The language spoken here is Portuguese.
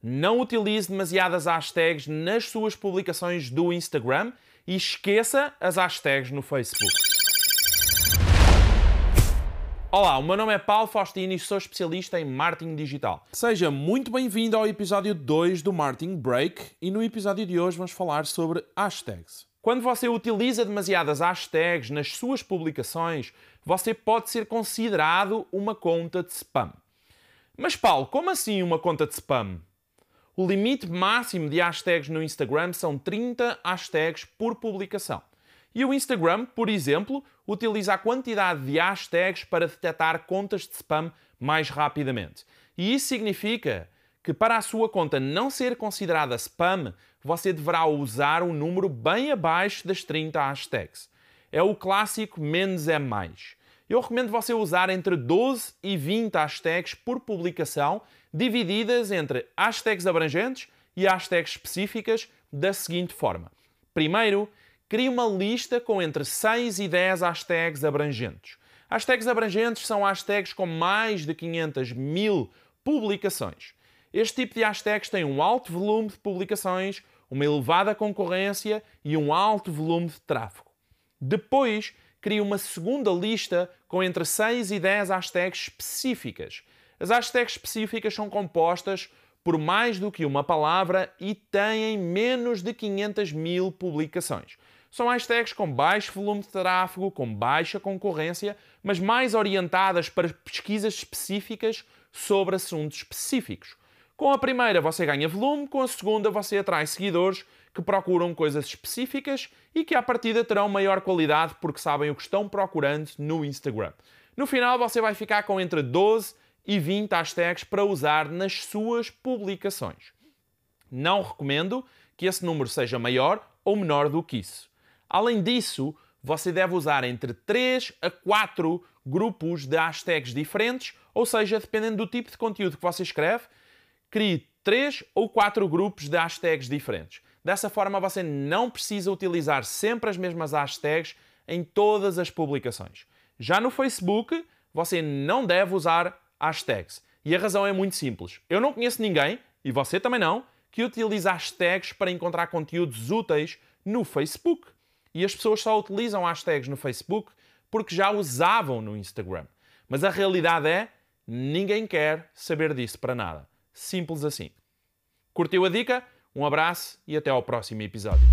Não utilize demasiadas hashtags nas suas publicações do Instagram e esqueça as hashtags no Facebook. Olá, o meu nome é Paulo Faustino e sou especialista em marketing digital. Seja muito bem-vindo ao episódio 2 do Marketing Break e no episódio de hoje vamos falar sobre hashtags. Quando você utiliza demasiadas hashtags nas suas publicações, você pode ser considerado uma conta de spam. Mas Paulo, como assim uma conta de spam? O limite máximo de hashtags no Instagram são 30 hashtags por publicação. E o Instagram, por exemplo, utiliza a quantidade de hashtags para detectar contas de spam mais rapidamente. E isso significa que para a sua conta não ser considerada spam, você deverá usar um número bem abaixo das 30 hashtags. É o clássico menos é mais. Eu recomendo você usar entre 12 e 20 hashtags por publicação divididas entre hashtags abrangentes e hashtags específicas da seguinte forma. Primeiro, crie uma lista com entre 6 e 10 hashtags abrangentes. Hashtags abrangentes são hashtags com mais de 500 mil publicações. Este tipo de hashtags tem um alto volume de publicações, uma elevada concorrência e um alto volume de tráfego. Depois, crie uma segunda lista com entre 6 e 10 hashtags específicas. As hashtags específicas são compostas por mais do que uma palavra e têm menos de 500 mil publicações. São hashtags com baixo volume de tráfego, com baixa concorrência, mas mais orientadas para pesquisas específicas sobre assuntos específicos. Com a primeira você ganha volume, com a segunda você atrai seguidores que procuram coisas específicas e que à partida terão maior qualidade porque sabem o que estão procurando no Instagram. No final você vai ficar com entre 12 e 20 hashtags para usar nas suas publicações. Não recomendo que esse número seja maior ou menor do que isso. Além disso, você deve usar entre 3 a 4 grupos de hashtags diferentes, ou seja, dependendo do tipo de conteúdo que você escreve, crie 3 ou 4 grupos de hashtags diferentes. Dessa forma, você não precisa utilizar sempre as mesmas hashtags em todas as publicações. Já no Facebook, você não deve usar hashtags. E a razão é muito simples. Eu não conheço ninguém, e você também não, que utiliza hashtags para encontrar conteúdos úteis no Facebook. E as pessoas só utilizam hashtags no Facebook porque já usavam no Instagram. Mas a realidade é, ninguém quer saber disso para nada. Simples assim. Curtiu a dica? Um abraço e até ao próximo episódio.